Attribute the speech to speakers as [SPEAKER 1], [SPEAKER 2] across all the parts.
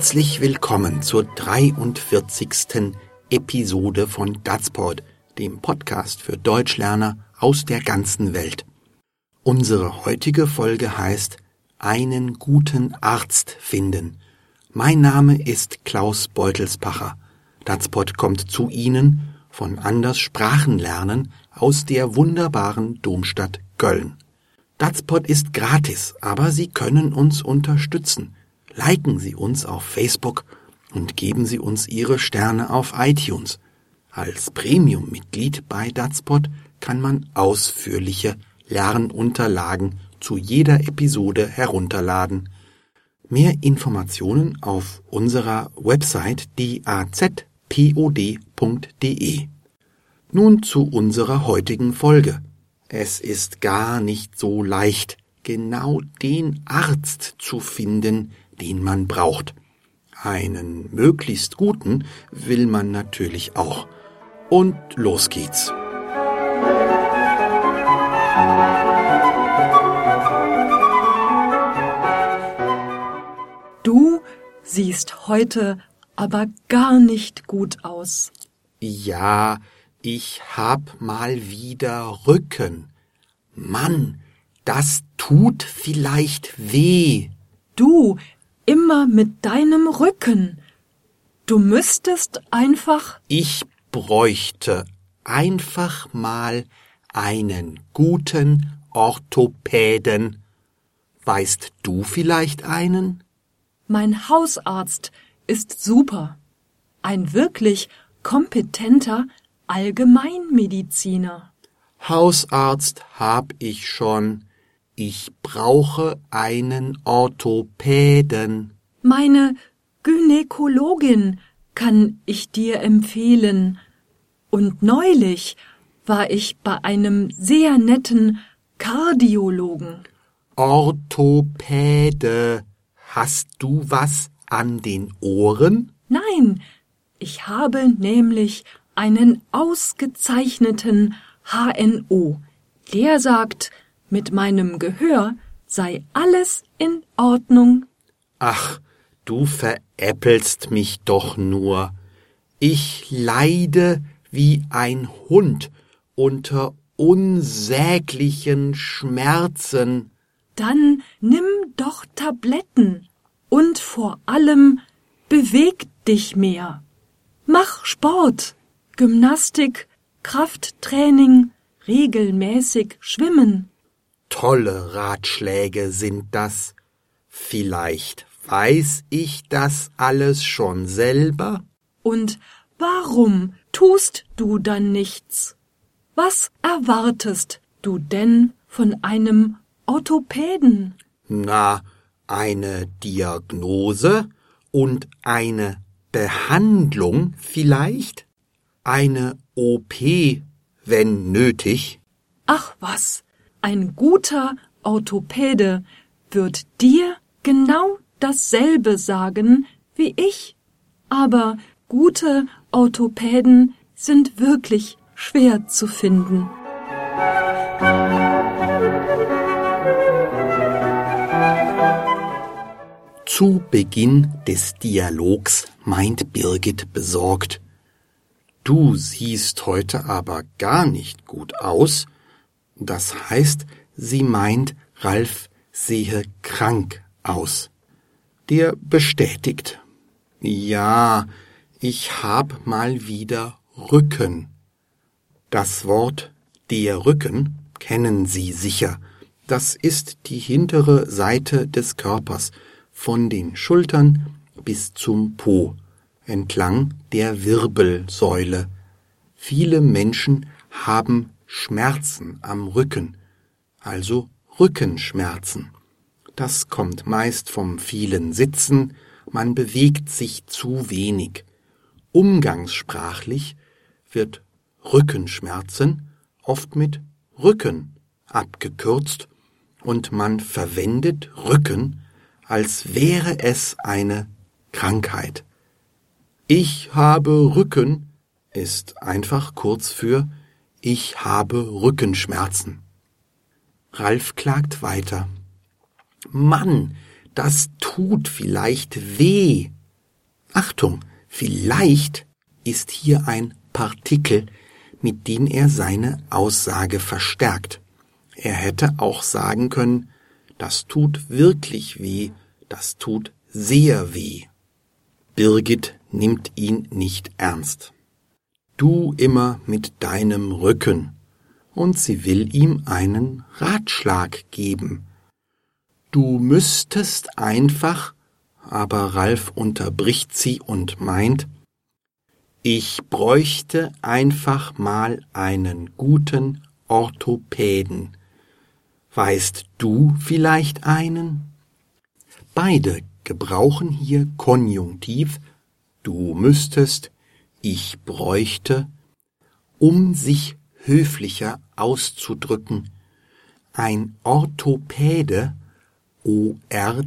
[SPEAKER 1] Herzlich willkommen zur 43. Episode von Datsport, dem Podcast für Deutschlerner aus der ganzen Welt. Unsere heutige Folge heißt Einen guten Arzt finden. Mein Name ist Klaus Beutelspacher. Datspot kommt zu Ihnen von Anders Sprachenlernen aus der wunderbaren Domstadt Köln. Datspot ist gratis, aber Sie können uns unterstützen. Liken Sie uns auf Facebook und geben Sie uns Ihre Sterne auf iTunes. Als Premium-Mitglied bei Datspot kann man ausführliche Lernunterlagen zu jeder Episode herunterladen. Mehr Informationen auf unserer Website dazpod.de. Nun zu unserer heutigen Folge. Es ist gar nicht so leicht, genau den Arzt zu finden, den man braucht. Einen möglichst guten will man natürlich auch. Und los geht's.
[SPEAKER 2] Du siehst heute aber gar nicht gut aus.
[SPEAKER 1] Ja, ich hab mal wieder Rücken. Mann, das tut vielleicht weh.
[SPEAKER 2] Du immer mit deinem Rücken. Du müsstest einfach.
[SPEAKER 1] Ich bräuchte einfach mal einen guten Orthopäden. Weißt du vielleicht einen?
[SPEAKER 2] Mein Hausarzt ist super. Ein wirklich kompetenter Allgemeinmediziner.
[SPEAKER 1] Hausarzt hab ich schon. Ich brauche einen Orthopäden.
[SPEAKER 2] Meine Gynäkologin kann ich dir empfehlen. Und neulich war ich bei einem sehr netten Kardiologen.
[SPEAKER 1] Orthopäde. Hast du was an den Ohren?
[SPEAKER 2] Nein, ich habe nämlich einen ausgezeichneten HNO. Der sagt, mit meinem Gehör sei alles in Ordnung.
[SPEAKER 1] Ach, du veräppelst mich doch nur. Ich leide wie ein Hund unter unsäglichen Schmerzen.
[SPEAKER 2] Dann nimm doch Tabletten und vor allem beweg dich mehr. Mach Sport, Gymnastik, Krafttraining, regelmäßig schwimmen.
[SPEAKER 1] Tolle Ratschläge sind das. Vielleicht weiß ich das alles schon selber?
[SPEAKER 2] Und warum tust du dann nichts? Was erwartest du denn von einem Orthopäden?
[SPEAKER 1] Na, eine Diagnose und eine Behandlung vielleicht? Eine OP, wenn nötig?
[SPEAKER 2] Ach was, ein guter Orthopäde wird dir genau dasselbe sagen wie ich. Aber gute Orthopäden sind wirklich schwer zu finden.
[SPEAKER 1] Zu Beginn des Dialogs meint Birgit besorgt, Du siehst heute aber gar nicht gut aus. Das heißt, sie meint, Ralf sehe krank aus. Der bestätigt. Ja, ich hab mal wieder Rücken. Das Wort der Rücken kennen Sie sicher. Das ist die hintere Seite des Körpers, von den Schultern bis zum Po, entlang der Wirbelsäule. Viele Menschen haben Schmerzen am Rücken, also Rückenschmerzen. Das kommt meist vom vielen Sitzen, man bewegt sich zu wenig. Umgangssprachlich wird Rückenschmerzen oft mit Rücken abgekürzt und man verwendet Rücken, als wäre es eine Krankheit. Ich habe Rücken ist einfach kurz für ich habe Rückenschmerzen. Ralf klagt weiter. Mann, das tut vielleicht weh. Achtung, vielleicht ist hier ein Partikel, mit dem er seine Aussage verstärkt. Er hätte auch sagen können, das tut wirklich weh, das tut sehr weh. Birgit nimmt ihn nicht ernst. Du immer mit deinem Rücken. Und sie will ihm einen Ratschlag geben. Du müsstest einfach, aber Ralf unterbricht sie und meint, ich bräuchte einfach mal einen guten Orthopäden. Weißt du vielleicht einen? Beide gebrauchen hier Konjunktiv, du müsstest, ich bräuchte, um sich höflicher auszudrücken. Ein Orthopäde, O-R-T-H-O-P-Ä-D-E,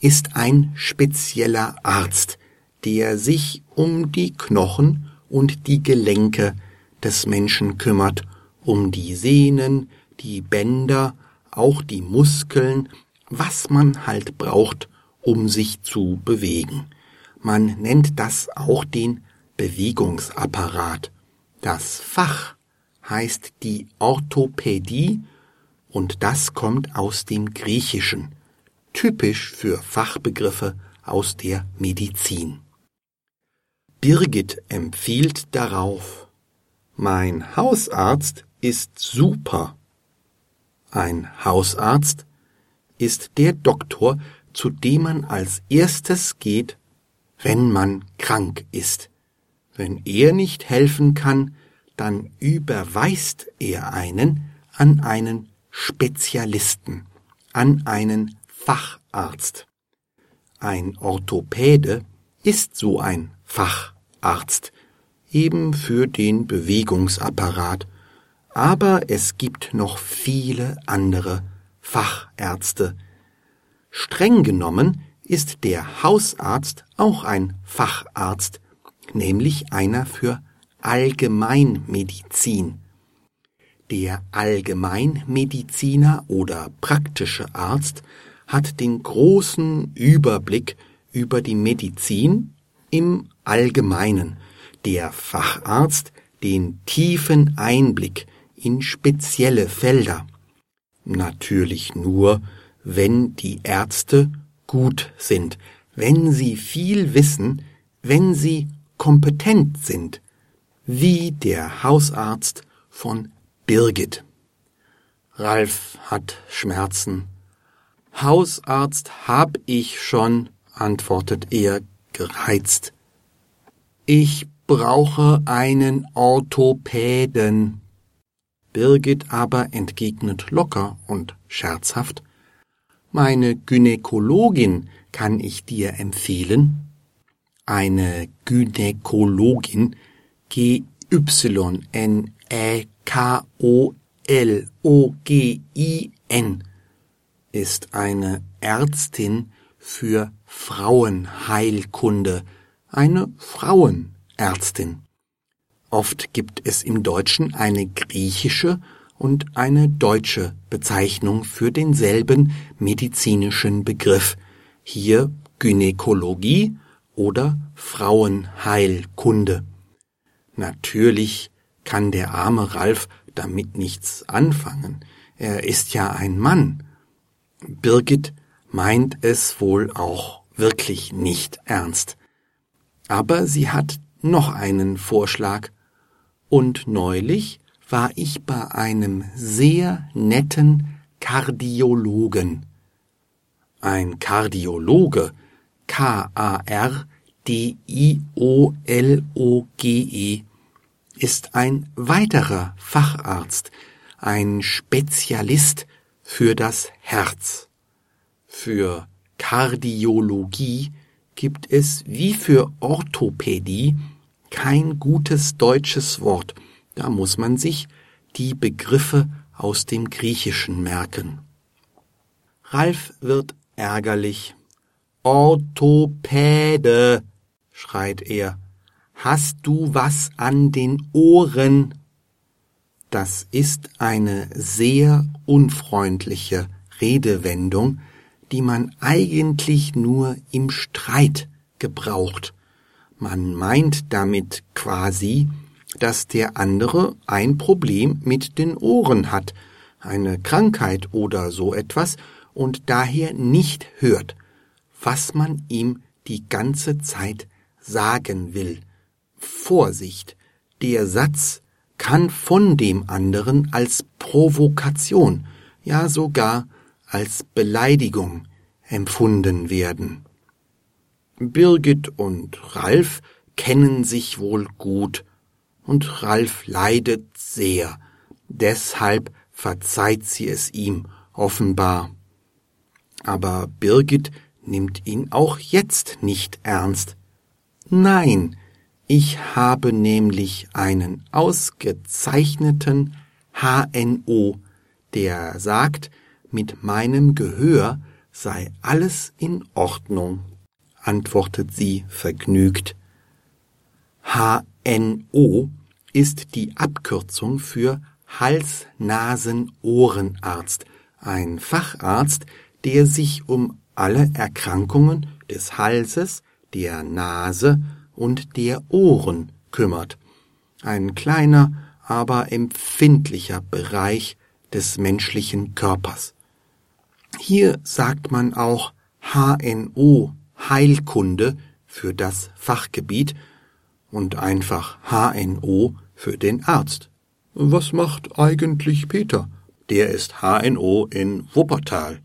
[SPEAKER 1] ist ein spezieller Arzt, der sich um die Knochen und die Gelenke des Menschen kümmert, um die Sehnen, die Bänder, auch die Muskeln, was man halt braucht, um sich zu bewegen. Man nennt das auch den Bewegungsapparat. Das Fach heißt die Orthopädie und das kommt aus dem Griechischen, typisch für Fachbegriffe aus der Medizin. Birgit empfiehlt darauf, mein Hausarzt ist super. Ein Hausarzt ist der Doktor, zu dem man als erstes geht, wenn man krank ist. Wenn er nicht helfen kann, dann überweist er einen an einen Spezialisten, an einen Facharzt. Ein Orthopäde ist so ein Facharzt, eben für den Bewegungsapparat, aber es gibt noch viele andere Fachärzte. Streng genommen ist der Hausarzt auch ein Facharzt, nämlich einer für Allgemeinmedizin. Der Allgemeinmediziner oder praktische Arzt hat den großen Überblick über die Medizin im Allgemeinen, der Facharzt den tiefen Einblick in spezielle Felder. Natürlich nur, wenn die Ärzte gut sind, wenn sie viel wissen, wenn sie kompetent sind, wie der Hausarzt von Birgit. Ralf hat Schmerzen. Hausarzt hab ich schon, antwortet er gereizt. Ich brauche einen Orthopäden. Birgit aber entgegnet locker und scherzhaft Meine Gynäkologin kann ich dir empfehlen. Eine Gynäkologin G-Y-N-E-K-O-L-O-G-I-N ist eine Ärztin für Frauenheilkunde, eine Frauenärztin. Oft gibt es im Deutschen eine griechische und eine deutsche Bezeichnung für denselben medizinischen Begriff, hier Gynäkologie oder Frauenheilkunde. Natürlich kann der arme Ralf damit nichts anfangen. Er ist ja ein Mann. Birgit meint es wohl auch wirklich nicht ernst. Aber sie hat noch einen Vorschlag. Und neulich war ich bei einem sehr netten Kardiologen. Ein Kardiologe, K-A-R-D-I-O-L-O-G-E, ist ein weiterer Facharzt, ein Spezialist für das Herz. Für Kardiologie gibt es wie für Orthopädie kein gutes deutsches Wort. Da muss man sich die Begriffe aus dem Griechischen merken. Ralf wird ärgerlich. Orthopäde, schreit er. Hast du was an den Ohren? Das ist eine sehr unfreundliche Redewendung, die man eigentlich nur im Streit gebraucht. Man meint damit quasi, dass der andere ein Problem mit den Ohren hat, eine Krankheit oder so etwas, und daher nicht hört, was man ihm die ganze Zeit sagen will. Vorsicht, der Satz kann von dem anderen als Provokation, ja sogar als Beleidigung empfunden werden. Birgit und Ralf kennen sich wohl gut, und Ralf leidet sehr, deshalb verzeiht sie es ihm offenbar. Aber Birgit nimmt ihn auch jetzt nicht ernst. Nein, ich habe nämlich einen ausgezeichneten HNO, der sagt, mit meinem Gehör sei alles in Ordnung, antwortet sie vergnügt. Ist die Abkürzung für Hals-Nasen-Ohrenarzt, ein Facharzt, der sich um alle Erkrankungen des Halses, der Nase und der Ohren kümmert. Ein kleiner, aber empfindlicher Bereich des menschlichen Körpers. Hier sagt man auch HNO Heilkunde für das Fachgebiet und einfach HNO für den Arzt. Was macht eigentlich Peter? Der ist HNO in Wuppertal.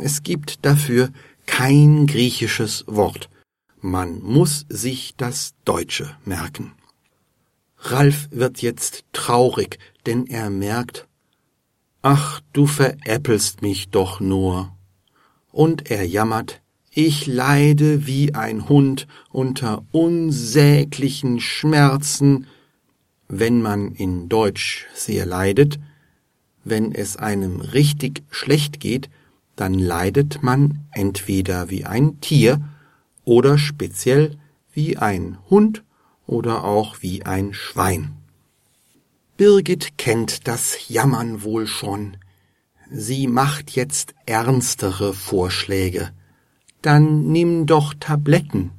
[SPEAKER 1] Es gibt dafür kein griechisches Wort. Man muss sich das Deutsche merken. Ralf wird jetzt traurig, denn er merkt, ach, du veräppelst mich doch nur. Und er jammert, ich leide wie ein Hund unter unsäglichen Schmerzen, wenn man in Deutsch sehr leidet, wenn es einem richtig schlecht geht, dann leidet man entweder wie ein Tier oder speziell wie ein Hund oder auch wie ein Schwein. Birgit kennt das Jammern wohl schon. Sie macht jetzt ernstere Vorschläge. Dann nimm doch Tabletten.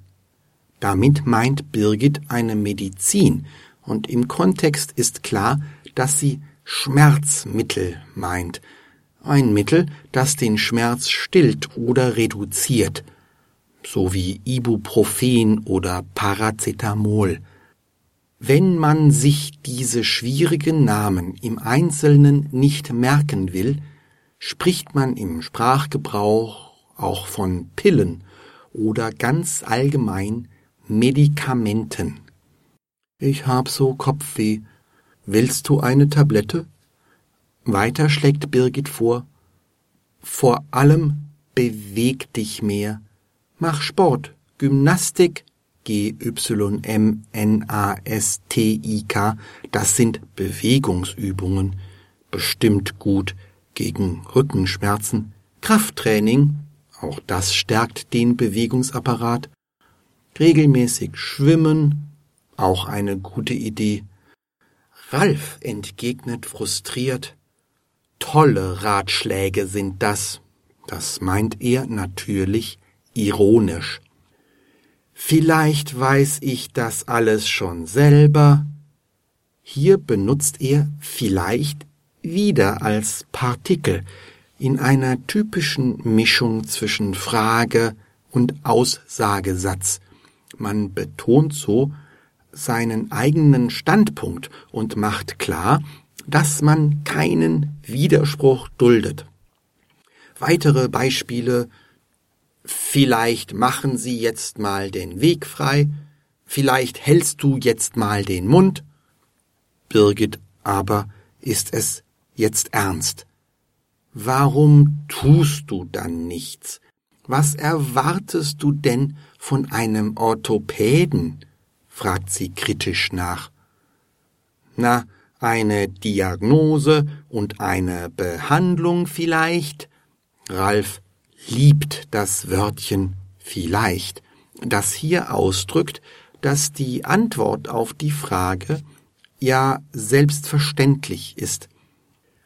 [SPEAKER 1] Damit meint Birgit eine Medizin, und im Kontext ist klar, dass sie Schmerzmittel meint, ein Mittel, das den Schmerz stillt oder reduziert, so wie Ibuprofen oder Paracetamol. Wenn man sich diese schwierigen Namen im Einzelnen nicht merken will, spricht man im Sprachgebrauch auch von Pillen oder ganz allgemein Medikamenten. Ich hab so Kopfweh. Willst du eine Tablette? Weiter schlägt Birgit vor, vor allem beweg dich mehr. Mach Sport, Gymnastik, G-Y-M-N-A-S-T-I-K, das sind Bewegungsübungen, bestimmt gut gegen Rückenschmerzen. Krafttraining, auch das stärkt den Bewegungsapparat. Regelmäßig schwimmen, auch eine gute Idee. Ralf entgegnet frustriert, Tolle Ratschläge sind das. Das meint er natürlich ironisch. Vielleicht weiß ich das alles schon selber. Hier benutzt er vielleicht wieder als Partikel in einer typischen Mischung zwischen Frage und Aussagesatz. Man betont so seinen eigenen Standpunkt und macht klar, dass man keinen Widerspruch duldet. Weitere Beispiele Vielleicht machen Sie jetzt mal den Weg frei, vielleicht hältst du jetzt mal den Mund. Birgit aber ist es jetzt ernst. Warum tust du dann nichts? Was erwartest du denn von einem Orthopäden? fragt sie kritisch nach. Na, eine Diagnose und eine Behandlung vielleicht? Ralf liebt das Wörtchen vielleicht, das hier ausdrückt, dass die Antwort auf die Frage ja selbstverständlich ist.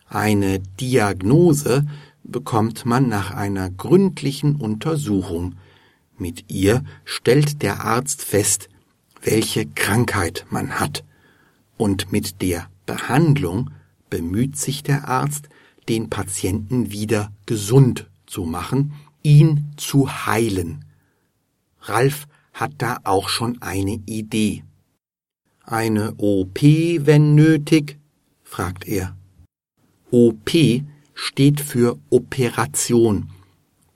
[SPEAKER 1] Eine Diagnose bekommt man nach einer gründlichen Untersuchung. Mit ihr stellt der Arzt fest, welche Krankheit man hat. Und mit der Behandlung bemüht sich der Arzt, den Patienten wieder gesund zu machen, ihn zu heilen. Ralf hat da auch schon eine Idee. Eine OP, wenn nötig? fragt er. OP steht für Operation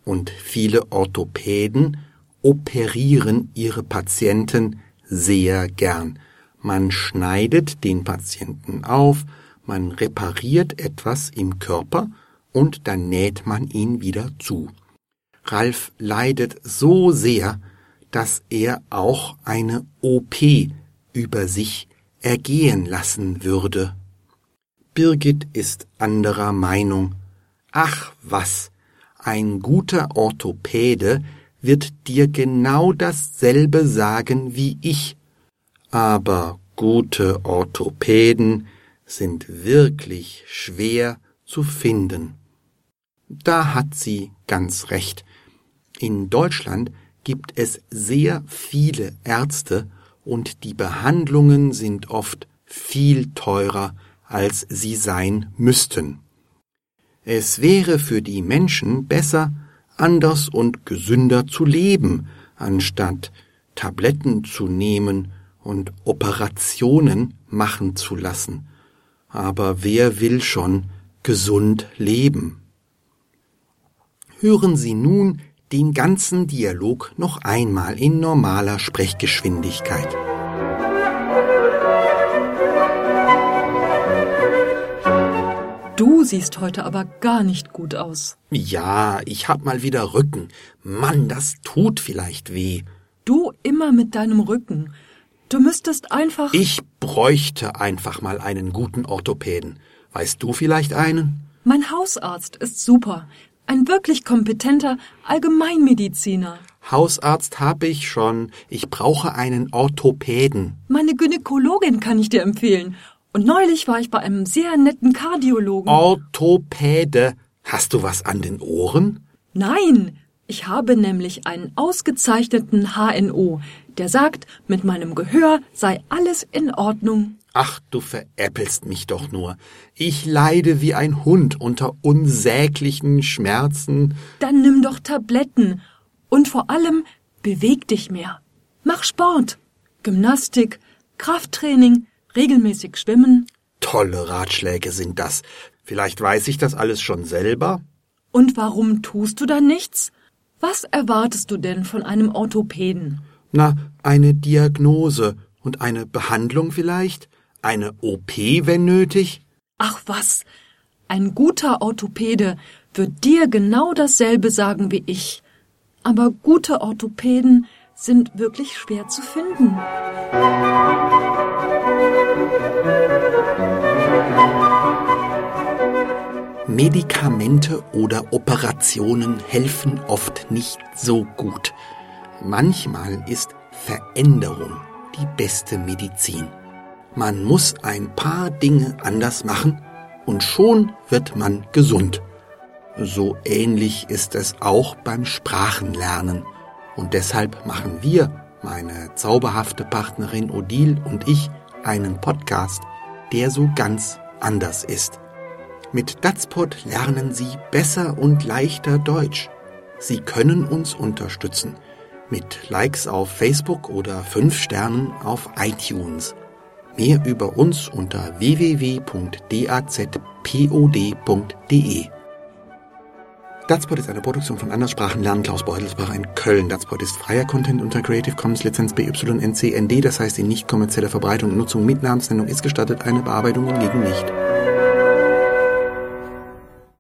[SPEAKER 1] und viele Orthopäden operieren ihre Patienten sehr gern. Man schneidet den Patienten auf, man repariert etwas im Körper und dann näht man ihn wieder zu. Ralf leidet so sehr, dass er auch eine OP über sich ergehen lassen würde. Birgit ist anderer Meinung. Ach was, ein guter Orthopäde wird dir genau dasselbe sagen wie ich. Aber gute Orthopäden sind wirklich schwer zu finden. Da hat sie ganz recht. In Deutschland gibt es sehr viele Ärzte und die Behandlungen sind oft viel teurer, als sie sein müssten. Es wäre für die Menschen besser, anders und gesünder zu leben, anstatt Tabletten zu nehmen und Operationen machen zu lassen. Aber wer will schon gesund leben? Hören Sie nun den ganzen Dialog noch einmal in normaler Sprechgeschwindigkeit.
[SPEAKER 2] Du siehst heute aber gar nicht gut aus.
[SPEAKER 1] Ja, ich hab mal wieder Rücken. Mann, das tut vielleicht weh.
[SPEAKER 2] Du immer mit deinem Rücken. Du müsstest einfach.
[SPEAKER 1] Ich bräuchte einfach mal einen guten Orthopäden. Weißt du vielleicht einen?
[SPEAKER 2] Mein Hausarzt ist super. Ein wirklich kompetenter Allgemeinmediziner.
[SPEAKER 1] Hausarzt habe ich schon. Ich brauche einen Orthopäden.
[SPEAKER 2] Meine Gynäkologin kann ich dir empfehlen. Und neulich war ich bei einem sehr netten Kardiologen.
[SPEAKER 1] Orthopäde. Hast du was an den Ohren?
[SPEAKER 2] Nein, ich habe nämlich einen ausgezeichneten HNO, der sagt, mit meinem Gehör sei alles in Ordnung.
[SPEAKER 1] Ach, du veräppelst mich doch nur. Ich leide wie ein Hund unter unsäglichen Schmerzen.
[SPEAKER 2] Dann nimm doch Tabletten und vor allem beweg dich mehr. Mach Sport, Gymnastik, Krafttraining, regelmäßig schwimmen.
[SPEAKER 1] Tolle Ratschläge sind das. Vielleicht weiß ich das alles schon selber.
[SPEAKER 2] Und warum tust du dann nichts? Was erwartest du denn von einem Orthopäden?
[SPEAKER 1] Na, eine Diagnose und eine Behandlung vielleicht? Eine OP, wenn nötig?
[SPEAKER 2] Ach was, ein guter Orthopäde wird dir genau dasselbe sagen wie ich. Aber gute Orthopäden sind wirklich schwer zu finden.
[SPEAKER 1] Medikamente oder Operationen helfen oft nicht so gut. Manchmal ist Veränderung die beste Medizin. Man muss ein paar Dinge anders machen und schon wird man gesund. So ähnlich ist es auch beim Sprachenlernen. Und deshalb machen wir, meine zauberhafte Partnerin Odile und ich, einen Podcast, der so ganz anders ist. Mit Datspot lernen Sie besser und leichter Deutsch. Sie können uns unterstützen mit Likes auf Facebook oder 5 Sternen auf iTunes. Mehr über uns unter www.dazpod.de. Datspot ist eine Produktion von Anderssprachen lernen Klaus Beutelsbach in Köln. Datspot ist freier Content unter Creative Commons Lizenz BYNCND, das heißt die nicht kommerzielle Verbreitung und Nutzung mit Namensnennung ist gestattet, eine Bearbeitung hingegen nicht.